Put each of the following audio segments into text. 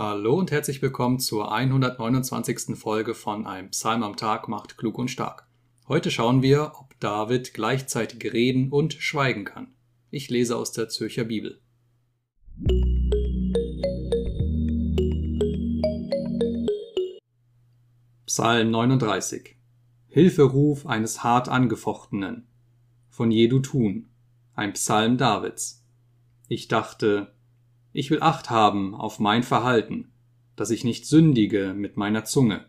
Hallo und herzlich willkommen zur 129. Folge von Ein Psalm am Tag macht klug und stark. Heute schauen wir, ob David gleichzeitig reden und schweigen kann. Ich lese aus der Zürcher Bibel. Psalm 39 Hilferuf eines hart angefochtenen von Jedutun, ein Psalm Davids. Ich dachte, ich will Acht haben auf mein Verhalten, dass ich nicht sündige mit meiner Zunge.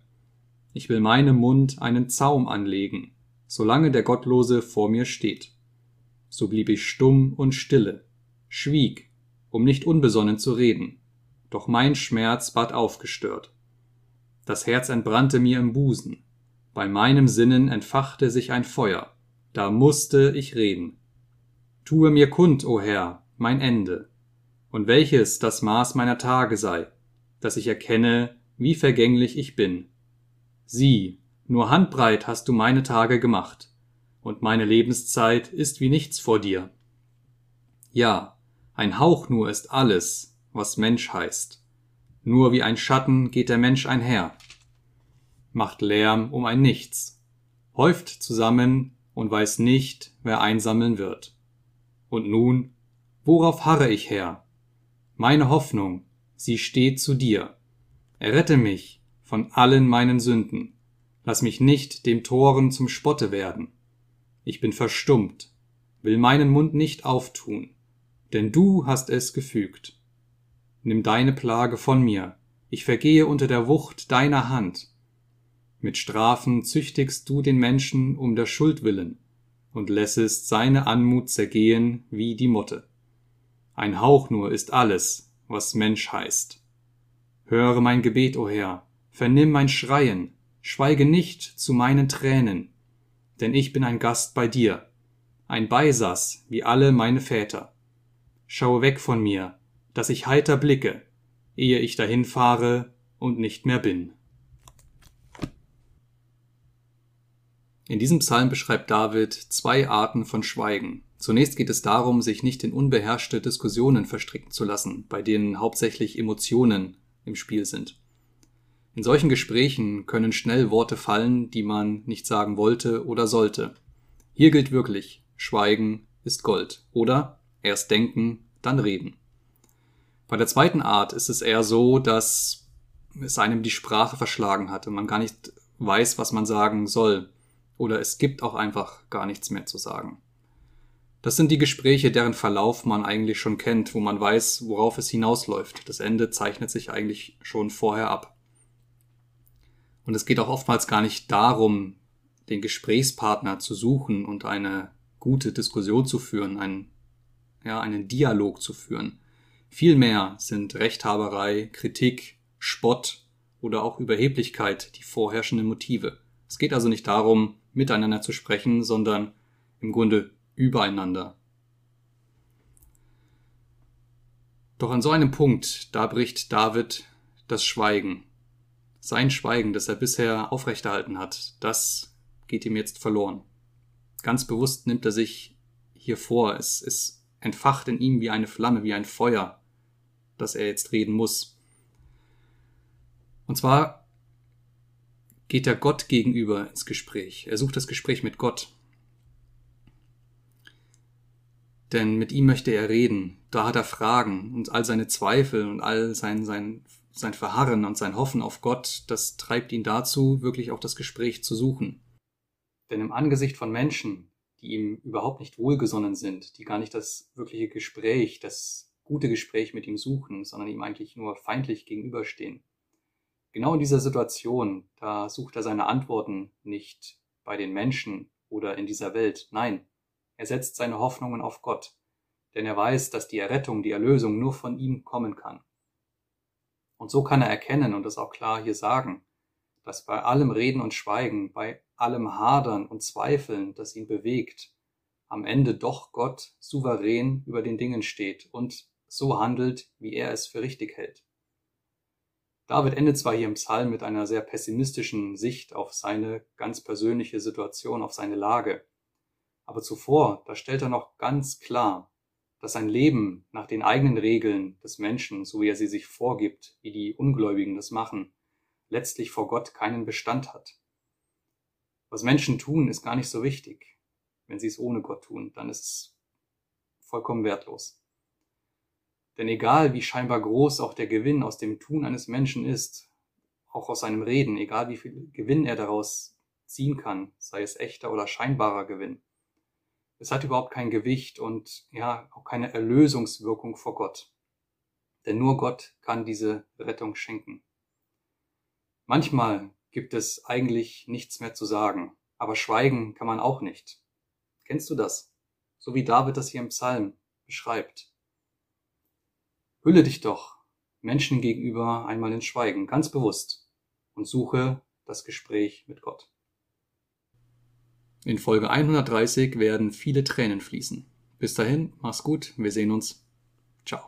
Ich will meinem Mund einen Zaum anlegen, solange der Gottlose vor mir steht. So blieb ich stumm und stille, schwieg, um nicht unbesonnen zu reden, doch mein Schmerz ward aufgestört. Das Herz entbrannte mir im Busen, bei meinem Sinnen entfachte sich ein Feuer, da musste ich reden. Tue mir kund, o Herr, mein Ende, und welches das Maß meiner Tage sei, dass ich erkenne, wie vergänglich ich bin. Sieh, nur handbreit hast du meine Tage gemacht, und meine Lebenszeit ist wie nichts vor dir. Ja, ein Hauch nur ist alles, was Mensch heißt. Nur wie ein Schatten geht der Mensch einher, macht Lärm um ein Nichts, häuft zusammen und weiß nicht, wer einsammeln wird. Und nun, worauf harre ich her? Meine Hoffnung, sie steht zu dir. Errette mich von allen meinen Sünden. Lass mich nicht dem Toren zum Spotte werden. Ich bin verstummt, will meinen Mund nicht auftun, denn du hast es gefügt nimm deine Plage von mir, ich vergehe unter der Wucht deiner Hand. Mit Strafen züchtigst du den Menschen um der Schuld willen und lässest seine Anmut zergehen wie die Motte. Ein Hauch nur ist alles, was Mensch heißt. Höre mein Gebet, o Herr, vernimm mein Schreien, schweige nicht zu meinen Tränen, denn ich bin ein Gast bei dir, ein Beisaß wie alle meine Väter. Schaue weg von mir, dass ich heiter blicke, ehe ich dahin fahre und nicht mehr bin. In diesem Psalm beschreibt David zwei Arten von Schweigen. Zunächst geht es darum, sich nicht in unbeherrschte Diskussionen verstricken zu lassen, bei denen hauptsächlich Emotionen im Spiel sind. In solchen Gesprächen können schnell Worte fallen, die man nicht sagen wollte oder sollte. Hier gilt wirklich, Schweigen ist Gold. Oder erst denken, dann reden. Bei der zweiten Art ist es eher so, dass es einem die Sprache verschlagen hat und man gar nicht weiß, was man sagen soll. Oder es gibt auch einfach gar nichts mehr zu sagen. Das sind die Gespräche, deren Verlauf man eigentlich schon kennt, wo man weiß, worauf es hinausläuft. Das Ende zeichnet sich eigentlich schon vorher ab. Und es geht auch oftmals gar nicht darum, den Gesprächspartner zu suchen und eine gute Diskussion zu führen, einen, ja, einen Dialog zu führen, Vielmehr sind Rechthaberei, Kritik, Spott oder auch Überheblichkeit die vorherrschenden Motive. Es geht also nicht darum, miteinander zu sprechen, sondern im Grunde übereinander. Doch an so einem Punkt, da bricht David das Schweigen. Sein Schweigen, das er bisher aufrechterhalten hat, das geht ihm jetzt verloren. Ganz bewusst nimmt er sich hier vor, es, es entfacht in ihm wie eine Flamme, wie ein Feuer, dass er jetzt reden muss. Und zwar geht er Gott gegenüber ins Gespräch. Er sucht das Gespräch mit Gott. Denn mit ihm möchte er reden. Da hat er Fragen und all seine Zweifel und all sein, sein, sein Verharren und sein Hoffen auf Gott, das treibt ihn dazu, wirklich auch das Gespräch zu suchen. Denn im Angesicht von Menschen, die ihm überhaupt nicht wohlgesonnen sind, die gar nicht das wirkliche Gespräch, das gute Gespräch mit ihm suchen, sondern ihm eigentlich nur feindlich gegenüberstehen. Genau in dieser Situation, da sucht er seine Antworten nicht bei den Menschen oder in dieser Welt. Nein, er setzt seine Hoffnungen auf Gott, denn er weiß, dass die Errettung, die Erlösung nur von ihm kommen kann. Und so kann er erkennen und das auch klar hier sagen, dass bei allem Reden und Schweigen, bei allem Hadern und Zweifeln, das ihn bewegt, am Ende doch Gott souverän über den Dingen steht und so handelt, wie er es für richtig hält. David endet zwar hier im Psalm mit einer sehr pessimistischen Sicht auf seine ganz persönliche Situation, auf seine Lage, aber zuvor, da stellt er noch ganz klar, dass ein Leben nach den eigenen Regeln des Menschen, so wie er sie sich vorgibt, wie die Ungläubigen das machen, letztlich vor Gott keinen Bestand hat. Was Menschen tun, ist gar nicht so wichtig. Wenn sie es ohne Gott tun, dann ist es vollkommen wertlos. Denn egal wie scheinbar groß auch der Gewinn aus dem Tun eines Menschen ist, auch aus seinem Reden, egal wie viel Gewinn er daraus ziehen kann, sei es echter oder scheinbarer Gewinn, es hat überhaupt kein Gewicht und ja, auch keine Erlösungswirkung vor Gott. Denn nur Gott kann diese Rettung schenken. Manchmal gibt es eigentlich nichts mehr zu sagen, aber schweigen kann man auch nicht. Kennst du das? So wie David das hier im Psalm beschreibt. Hülle dich doch Menschen gegenüber einmal in Schweigen, ganz bewusst, und suche das Gespräch mit Gott. In Folge 130 werden viele Tränen fließen. Bis dahin, mach's gut, wir sehen uns. Ciao.